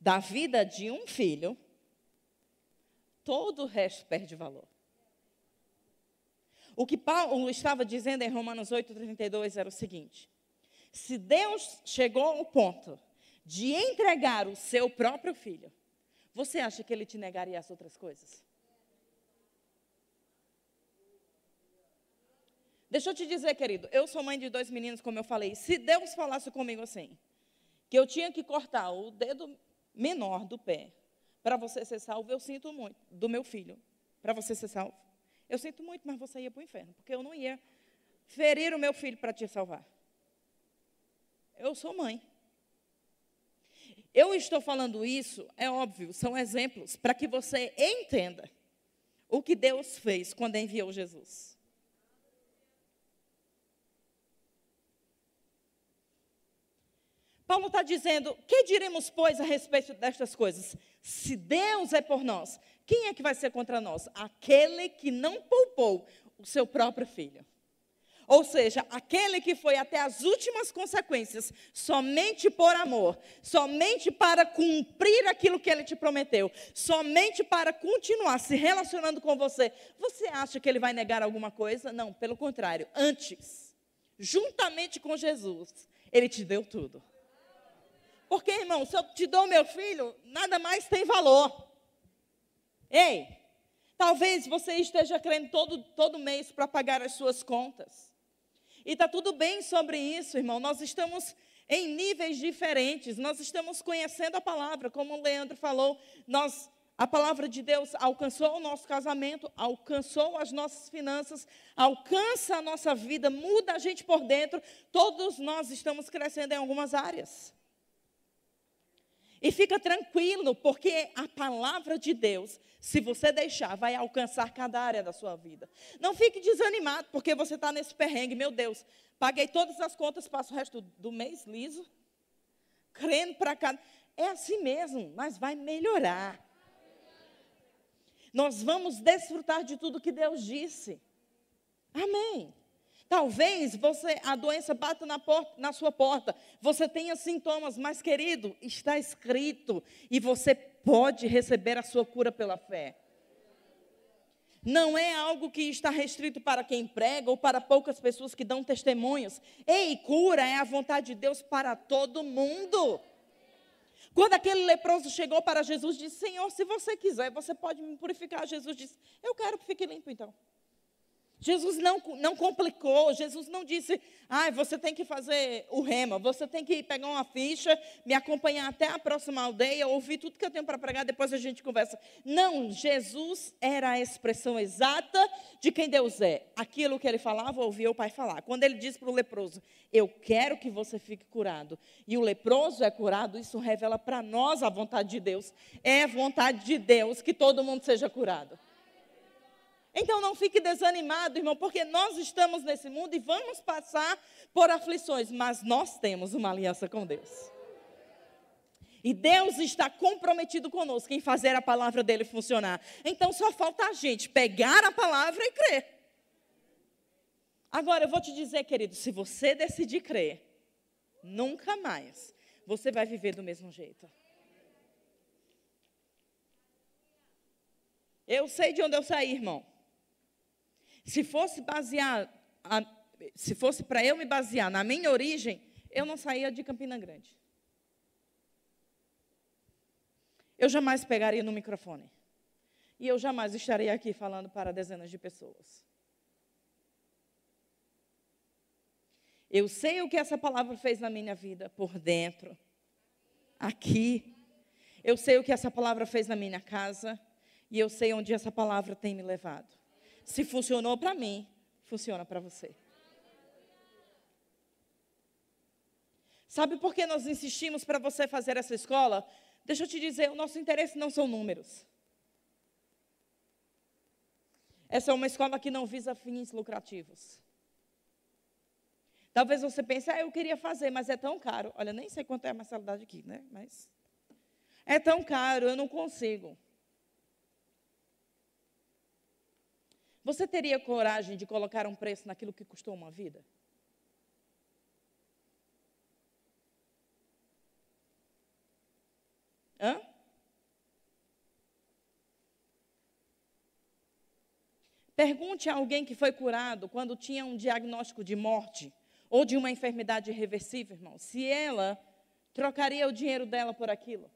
da vida de um filho, todo o resto perde valor. O que Paulo estava dizendo em Romanos 8,32 era o seguinte: se Deus chegou ao ponto de entregar o seu próprio filho, você acha que ele te negaria as outras coisas? Deixa eu te dizer, querido, eu sou mãe de dois meninos, como eu falei. Se Deus falasse comigo assim, que eu tinha que cortar o dedo menor do pé para você ser salvo, eu sinto muito, do meu filho, para você ser salvo. Eu sinto muito, mas você ia para o inferno, porque eu não ia ferir o meu filho para te salvar. Eu sou mãe. Eu estou falando isso, é óbvio, são exemplos para que você entenda o que Deus fez quando enviou Jesus. Paulo está dizendo: que diremos, pois, a respeito destas coisas? Se Deus é por nós, quem é que vai ser contra nós? Aquele que não poupou o seu próprio filho. Ou seja, aquele que foi até as últimas consequências, somente por amor, somente para cumprir aquilo que ele te prometeu, somente para continuar se relacionando com você. Você acha que ele vai negar alguma coisa? Não, pelo contrário. Antes, juntamente com Jesus, ele te deu tudo. Porque, irmão, se eu te dou meu filho, nada mais tem valor. Ei, talvez você esteja crendo todo, todo mês para pagar as suas contas. E está tudo bem sobre isso, irmão. Nós estamos em níveis diferentes, nós estamos conhecendo a palavra, como o Leandro falou, nós a palavra de Deus alcançou o nosso casamento, alcançou as nossas finanças, alcança a nossa vida, muda a gente por dentro. Todos nós estamos crescendo em algumas áreas. E fica tranquilo, porque a palavra de Deus, se você deixar, vai alcançar cada área da sua vida. Não fique desanimado, porque você está nesse perrengue. Meu Deus, paguei todas as contas, passo o resto do mês liso, crendo para cá. É assim mesmo, mas vai melhorar. Nós vamos desfrutar de tudo que Deus disse. Amém. Talvez você a doença bata na, porta, na sua porta, você tenha sintomas, mas querido, está escrito e você pode receber a sua cura pela fé. Não é algo que está restrito para quem prega ou para poucas pessoas que dão testemunhos. Ei, cura é a vontade de Deus para todo mundo. Quando aquele leproso chegou para Jesus, disse: Senhor, se você quiser, você pode me purificar. Jesus disse: Eu quero que fique limpo então. Jesus não, não complicou, Jesus não disse, ah, você tem que fazer o rema, você tem que pegar uma ficha, me acompanhar até a próxima aldeia, ouvir tudo que eu tenho para pregar, depois a gente conversa. Não, Jesus era a expressão exata de quem Deus é. Aquilo que ele falava, ouvia o Pai falar. Quando ele disse para o leproso, eu quero que você fique curado, e o leproso é curado, isso revela para nós a vontade de Deus. É vontade de Deus que todo mundo seja curado. Então não fique desanimado, irmão, porque nós estamos nesse mundo e vamos passar por aflições, mas nós temos uma aliança com Deus. E Deus está comprometido conosco em fazer a palavra dele funcionar. Então só falta a gente pegar a palavra e crer. Agora eu vou te dizer, querido, se você decidir crer, nunca mais você vai viver do mesmo jeito. Eu sei de onde eu saí, irmão. Se fosse basear, a, se fosse para eu me basear na minha origem, eu não saía de Campina Grande. Eu jamais pegaria no microfone. E eu jamais estaria aqui falando para dezenas de pessoas. Eu sei o que essa palavra fez na minha vida por dentro, aqui. Eu sei o que essa palavra fez na minha casa. E eu sei onde essa palavra tem me levado. Se funcionou para mim, funciona para você. Sabe por que nós insistimos para você fazer essa escola? Deixa eu te dizer, o nosso interesse não são números. Essa é uma escola que não visa fins lucrativos. Talvez você pense, ah, eu queria fazer, mas é tão caro. Olha, nem sei quanto é a mensalidade aqui, né? Mas é tão caro, eu não consigo. Você teria coragem de colocar um preço naquilo que custou uma vida? Hã? Pergunte a alguém que foi curado quando tinha um diagnóstico de morte ou de uma enfermidade irreversível, irmão, se ela trocaria o dinheiro dela por aquilo.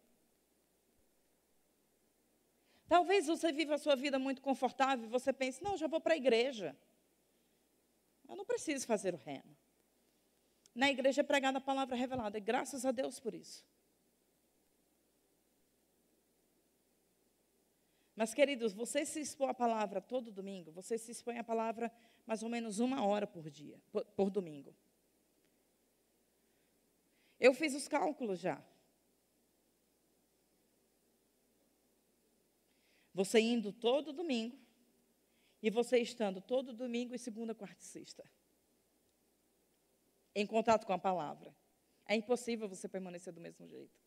Talvez você viva a sua vida muito confortável e você pense, não, já vou para a igreja. Eu não preciso fazer o remo. Na igreja é pregada a palavra revelada, e graças a Deus por isso. Mas, queridos, você se expõe a palavra todo domingo, você se expõe a palavra mais ou menos uma hora por dia, por, por domingo. Eu fiz os cálculos já. Você indo todo domingo e você estando todo domingo e segunda, quarta e sexta. Em contato com a palavra. É impossível você permanecer do mesmo jeito.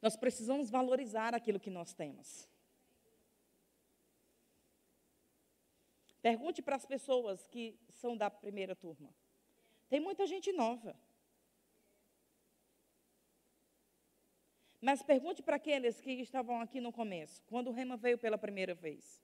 Nós precisamos valorizar aquilo que nós temos. Pergunte para as pessoas que são da primeira turma. Tem muita gente nova. Mas pergunte para aqueles que estavam aqui no começo, quando o rema veio pela primeira vez.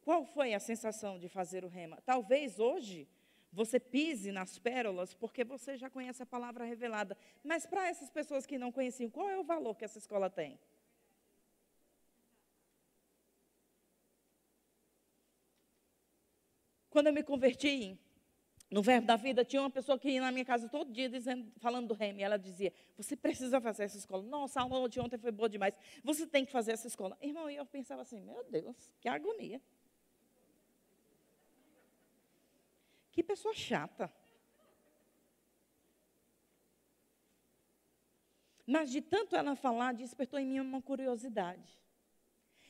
Qual foi a sensação de fazer o rema? Talvez hoje você pise nas pérolas porque você já conhece a palavra revelada. Mas para essas pessoas que não conheciam, qual é o valor que essa escola tem? Quando eu me converti, no Verbo da Vida, tinha uma pessoa que ia na minha casa todo dia dizendo, falando do remo. E ela dizia: Você precisa fazer essa escola. Nossa, a aula de ontem foi boa demais. Você tem que fazer essa escola. Irmão, e eu pensava assim: Meu Deus, que agonia. Que pessoa chata. Mas de tanto ela falar, despertou em mim uma curiosidade.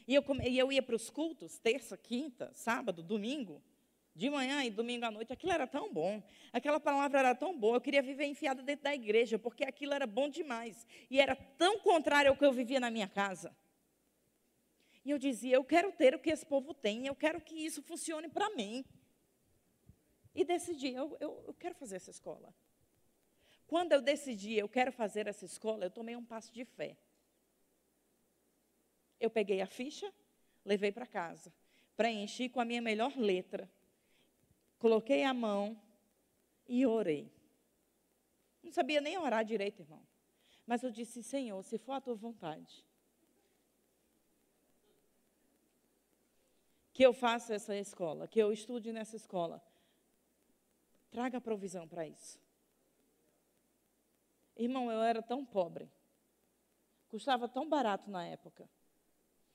E eu, e eu ia para os cultos, terça, quinta, sábado, domingo de manhã e domingo à noite, aquilo era tão bom, aquela palavra era tão boa, eu queria viver enfiada dentro da igreja, porque aquilo era bom demais, e era tão contrário ao que eu vivia na minha casa. E eu dizia, eu quero ter o que esse povo tem, eu quero que isso funcione para mim. E decidi, eu, eu, eu quero fazer essa escola. Quando eu decidi, eu quero fazer essa escola, eu tomei um passo de fé. Eu peguei a ficha, levei para casa, preenchi com a minha melhor letra Coloquei a mão e orei. Não sabia nem orar direito, irmão. Mas eu disse: Senhor, se for a tua vontade, que eu faça essa escola, que eu estude nessa escola, traga provisão para isso. Irmão, eu era tão pobre, custava tão barato na época,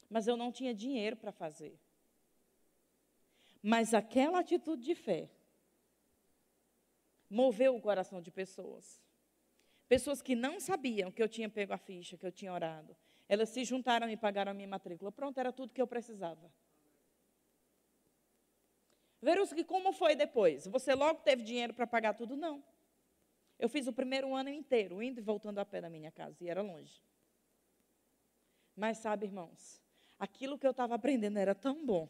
mas eu não tinha dinheiro para fazer. Mas aquela atitude de fé moveu o coração de pessoas. Pessoas que não sabiam que eu tinha pego a ficha, que eu tinha orado. Elas se juntaram e pagaram a minha matrícula. Pronto, era tudo que eu precisava. Verusque, como foi depois? Você logo teve dinheiro para pagar tudo? Não. Eu fiz o primeiro ano inteiro, indo e voltando a pé da minha casa, e era longe. Mas sabe, irmãos, aquilo que eu estava aprendendo era tão bom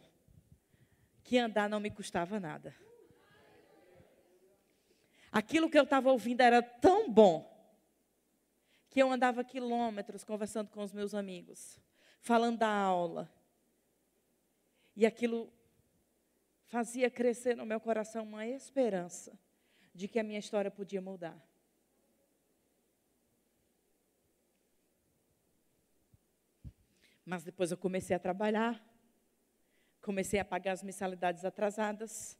que andar não me custava nada. Aquilo que eu estava ouvindo era tão bom que eu andava quilômetros conversando com os meus amigos, falando da aula. E aquilo fazia crescer no meu coração uma esperança de que a minha história podia mudar. Mas depois eu comecei a trabalhar, Comecei a pagar as mensalidades atrasadas.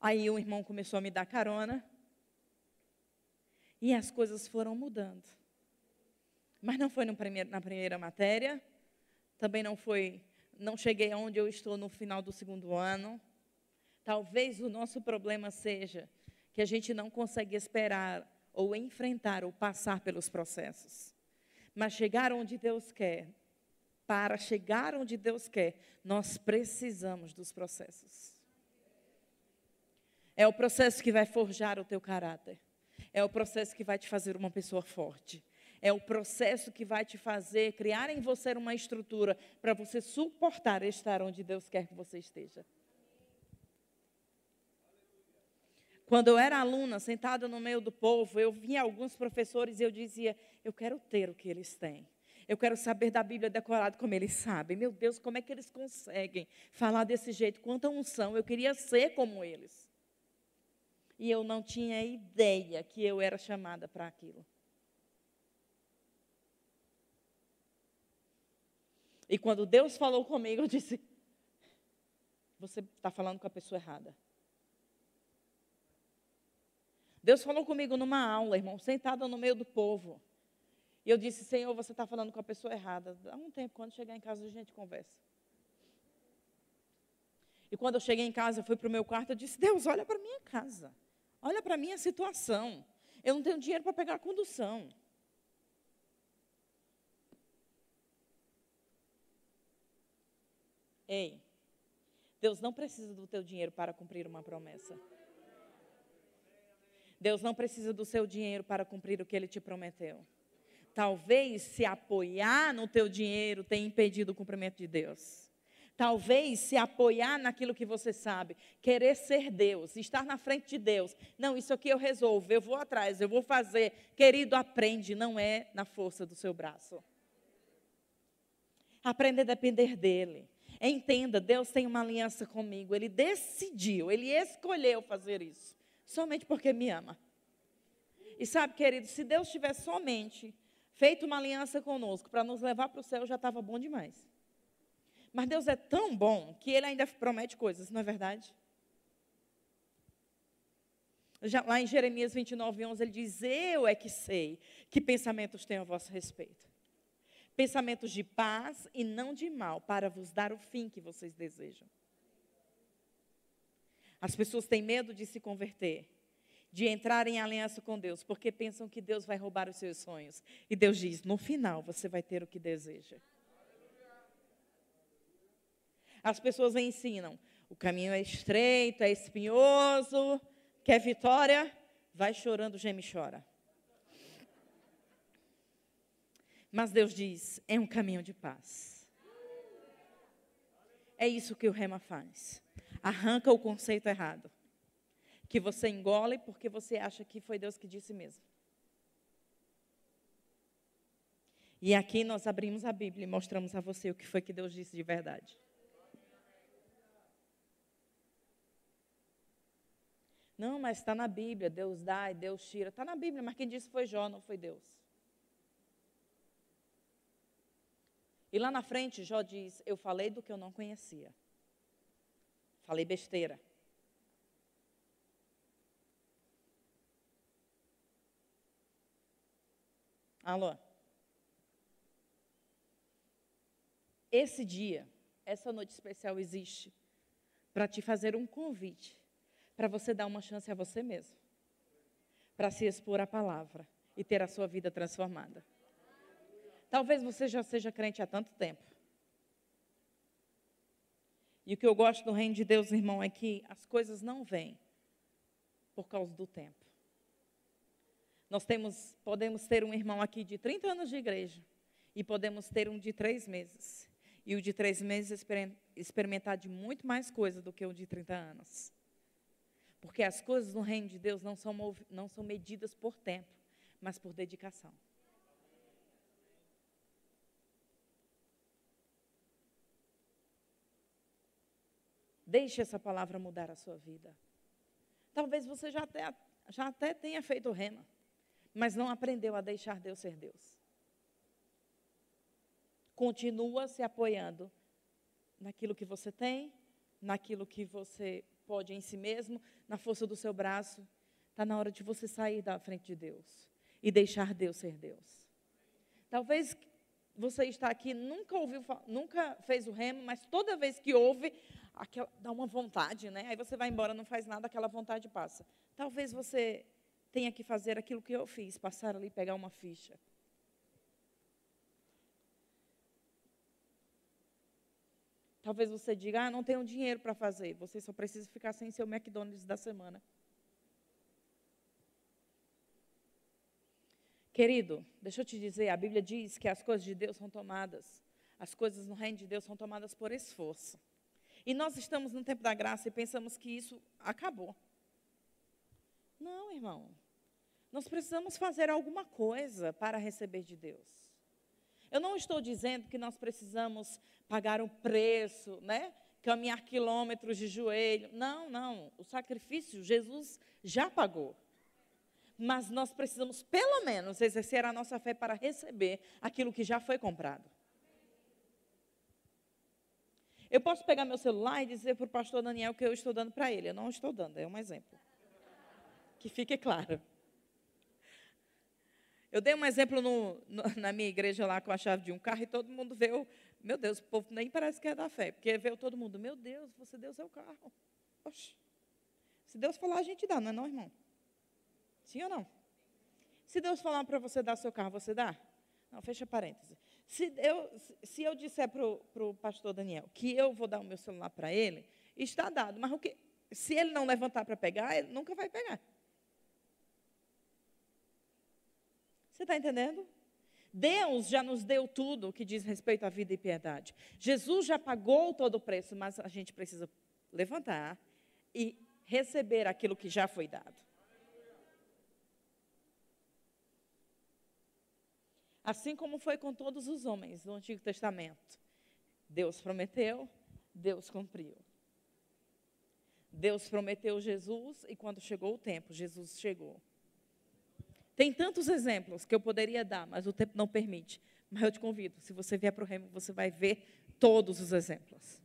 Aí um irmão começou a me dar carona. E as coisas foram mudando. Mas não foi primeiro, na primeira matéria. Também não foi. Não cheguei aonde eu estou no final do segundo ano. Talvez o nosso problema seja que a gente não consegue esperar ou enfrentar ou passar pelos processos. Mas chegar onde Deus quer para chegar onde Deus quer, nós precisamos dos processos. É o processo que vai forjar o teu caráter. É o processo que vai te fazer uma pessoa forte. É o processo que vai te fazer criar em você uma estrutura para você suportar estar onde Deus quer que você esteja. Quando eu era aluna, sentada no meio do povo, eu via alguns professores e eu dizia: Eu quero ter o que eles têm. Eu quero saber da Bíblia decorada como eles sabem. Meu Deus, como é que eles conseguem falar desse jeito? Quanta unção. Eu queria ser como eles. E eu não tinha ideia que eu era chamada para aquilo. E quando Deus falou comigo, eu disse: Você está falando com a pessoa errada. Deus falou comigo numa aula, irmão, sentada no meio do povo. E eu disse, Senhor, você está falando com a pessoa errada. Dá um tempo, quando chegar em casa a gente conversa. E quando eu cheguei em casa, eu fui para o meu quarto, eu disse, Deus, olha para a minha casa. Olha para a minha situação. Eu não tenho dinheiro para pegar a condução. Ei, Deus não precisa do teu dinheiro para cumprir uma promessa. Deus não precisa do seu dinheiro para cumprir o que ele te prometeu. Talvez se apoiar no teu dinheiro tenha impedido o cumprimento de Deus. Talvez se apoiar naquilo que você sabe, querer ser Deus, estar na frente de Deus. Não, isso aqui eu resolvo, eu vou atrás, eu vou fazer. Querido, aprende, não é na força do seu braço. Aprenda a depender dele. Entenda, Deus tem uma aliança comigo. Ele decidiu, ele escolheu fazer isso, somente porque me ama. E sabe, querido, se Deus tivesse somente feito uma aliança conosco para nos levar para o céu, já estava bom demais. Mas Deus é tão bom que Ele ainda promete coisas, não é verdade? Já, lá em Jeremias 29, 11, ele diz: Eu é que sei que pensamentos tenho a vosso respeito. Pensamentos de paz e não de mal, para vos dar o fim que vocês desejam. As pessoas têm medo de se converter, de entrar em aliança com Deus, porque pensam que Deus vai roubar os seus sonhos. E Deus diz: no final você vai ter o que deseja. As pessoas ensinam: o caminho é estreito, é espinhoso, quer vitória? Vai chorando, geme e chora. Mas Deus diz: é um caminho de paz. É isso que o rema faz. Arranca o conceito errado. Que você engole porque você acha que foi Deus que disse mesmo. E aqui nós abrimos a Bíblia e mostramos a você o que foi que Deus disse de verdade. Não, mas está na Bíblia, Deus dá e Deus tira. Está na Bíblia, mas quem disse foi Jó, não foi Deus. E lá na frente, Jó diz: Eu falei do que eu não conhecia. Falei besteira. Alô? Esse dia, essa noite especial existe para te fazer um convite para você dar uma chance a você mesmo, para se expor à palavra e ter a sua vida transformada. Talvez você já seja crente há tanto tempo. E o que eu gosto do reino de Deus, irmão, é que as coisas não vêm por causa do tempo. Nós temos, podemos ter um irmão aqui de 30 anos de igreja e podemos ter um de três meses. E o de três meses experimentar de muito mais coisa do que o de 30 anos. Porque as coisas no reino de Deus não são, não são medidas por tempo, mas por dedicação. Deixe essa palavra mudar a sua vida. Talvez você já até, já até tenha feito rema, mas não aprendeu a deixar Deus ser Deus. Continua se apoiando naquilo que você tem, naquilo que você pode em si mesmo, na força do seu braço. Está na hora de você sair da frente de Deus e deixar Deus ser Deus. Talvez você está aqui, nunca ouviu, nunca fez o remo, mas toda vez que ouve, aquela, dá uma vontade, né? Aí você vai embora, não faz nada, aquela vontade passa. Talvez você tenha que fazer aquilo que eu fiz, passar ali, pegar uma ficha. Talvez você diga, ah, não tenho dinheiro para fazer. Você só precisa ficar sem seu McDonald's da semana. Querido, deixa eu te dizer, a Bíblia diz que as coisas de Deus são tomadas, as coisas no reino de Deus são tomadas por esforço. E nós estamos no tempo da graça e pensamos que isso acabou. Não, irmão. Nós precisamos fazer alguma coisa para receber de Deus. Eu não estou dizendo que nós precisamos pagar um preço, né? Caminhar quilômetros de joelho. Não, não. O sacrifício Jesus já pagou. Mas nós precisamos, pelo menos, exercer a nossa fé para receber aquilo que já foi comprado. Eu posso pegar meu celular e dizer para o pastor Daniel que eu estou dando para ele. Eu não estou dando, é um exemplo. Que fique claro. Eu dei um exemplo no, no, <laughs> na minha igreja lá com a chave de um carro e todo mundo veio. Meu Deus, o povo nem parece que é da fé, porque veio todo mundo. Meu Deus, você deu seu carro. Oxe. Se Deus falar, a gente dá, não é não, irmão? Sim ou não? Se Deus falar para você dar seu carro, você dá? Não, fecha parênteses. Se eu, se eu disser para o pastor Daniel que eu vou dar o meu celular para ele, está dado. Mas o que, se ele não levantar para pegar, ele nunca vai pegar. Você está entendendo? Deus já nos deu tudo que diz respeito à vida e piedade. Jesus já pagou todo o preço, mas a gente precisa levantar e receber aquilo que já foi dado. Assim como foi com todos os homens do Antigo Testamento. Deus prometeu, Deus cumpriu. Deus prometeu Jesus e quando chegou o tempo, Jesus chegou. Tem tantos exemplos que eu poderia dar, mas o tempo não permite. Mas eu te convido, se você vier para o Remo, você vai ver todos os exemplos.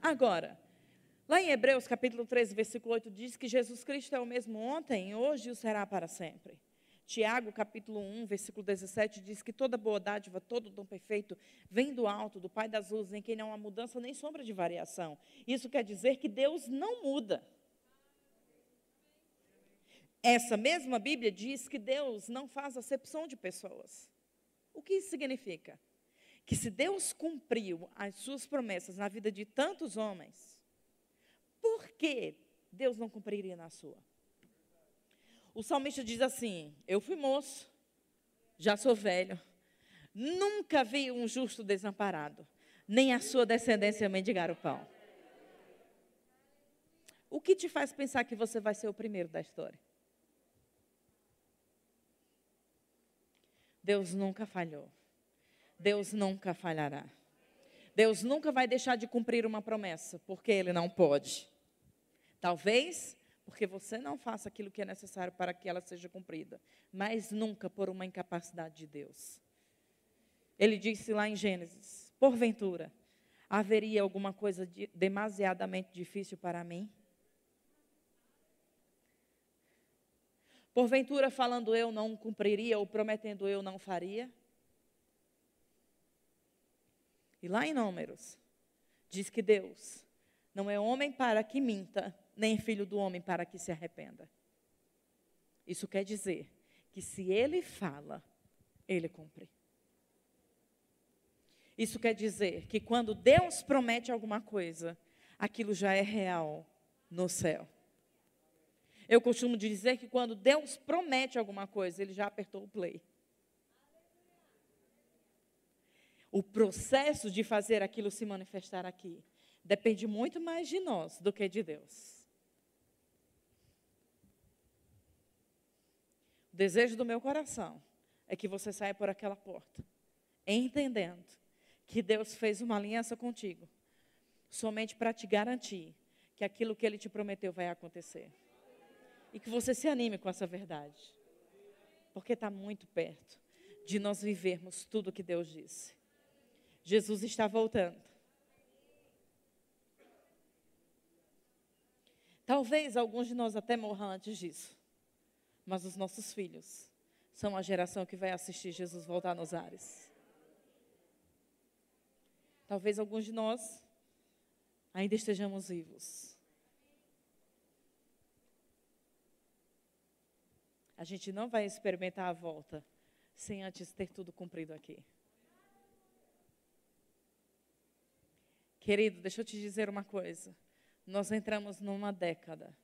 Agora, lá em Hebreus capítulo 13, versículo 8, diz que Jesus Cristo é o mesmo ontem, hoje e o será para sempre. Tiago, capítulo 1, versículo 17, diz que toda boa dádiva, todo dom perfeito, vem do alto, do Pai das luzes, em quem não há mudança nem sombra de variação. Isso quer dizer que Deus não muda. Essa mesma Bíblia diz que Deus não faz acepção de pessoas. O que isso significa? Que se Deus cumpriu as suas promessas na vida de tantos homens, por que Deus não cumpriria na sua? O salmista diz assim: Eu fui moço, já sou velho, nunca vi um justo desamparado, nem a sua descendência mendigar o pão. O que te faz pensar que você vai ser o primeiro da história? Deus nunca falhou. Deus nunca falhará. Deus nunca vai deixar de cumprir uma promessa, porque Ele não pode. Talvez porque você não faça aquilo que é necessário para que ela seja cumprida, mas nunca por uma incapacidade de Deus. Ele disse lá em Gênesis: Porventura, haveria alguma coisa de, demasiadamente difícil para mim? Porventura, falando eu, não cumpriria, ou prometendo eu, não faria? E lá em Números, diz que Deus não é homem para que minta, nem filho do homem para que se arrependa. Isso quer dizer que se ele fala, ele cumpre. Isso quer dizer que quando Deus promete alguma coisa, aquilo já é real no céu. Eu costumo dizer que quando Deus promete alguma coisa, ele já apertou o play. O processo de fazer aquilo se manifestar aqui depende muito mais de nós do que de Deus. O desejo do meu coração é que você saia por aquela porta, entendendo que Deus fez uma aliança contigo, somente para te garantir que aquilo que Ele te prometeu vai acontecer. E que você se anime com essa verdade, porque está muito perto de nós vivermos tudo o que Deus disse. Jesus está voltando. Talvez alguns de nós até morram antes disso mas os nossos filhos são a geração que vai assistir Jesus voltar nos ares. Talvez alguns de nós ainda estejamos vivos. A gente não vai experimentar a volta sem antes ter tudo cumprido aqui. Querido, deixa eu te dizer uma coisa. Nós entramos numa década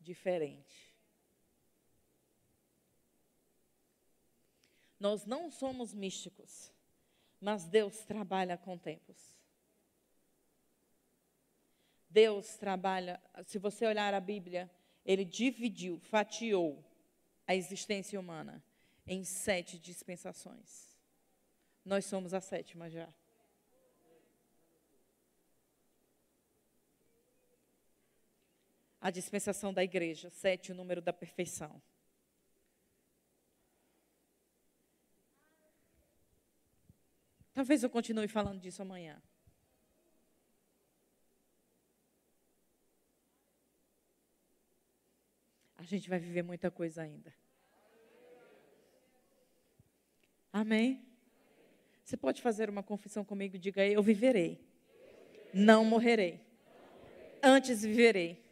diferente. Nós não somos místicos, mas Deus trabalha com tempos. Deus trabalha, se você olhar a Bíblia, ele dividiu, fatiou a existência humana em sete dispensações. Nós somos a sétima já. A dispensação da igreja, sete, o número da perfeição. Talvez eu continue falando disso amanhã. A gente vai viver muita coisa ainda. Amém? Você pode fazer uma confissão comigo? Diga aí: Eu viverei, não morrerei. Antes viverei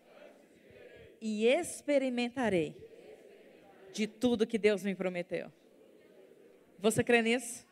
e experimentarei de tudo que Deus me prometeu. Você crê nisso?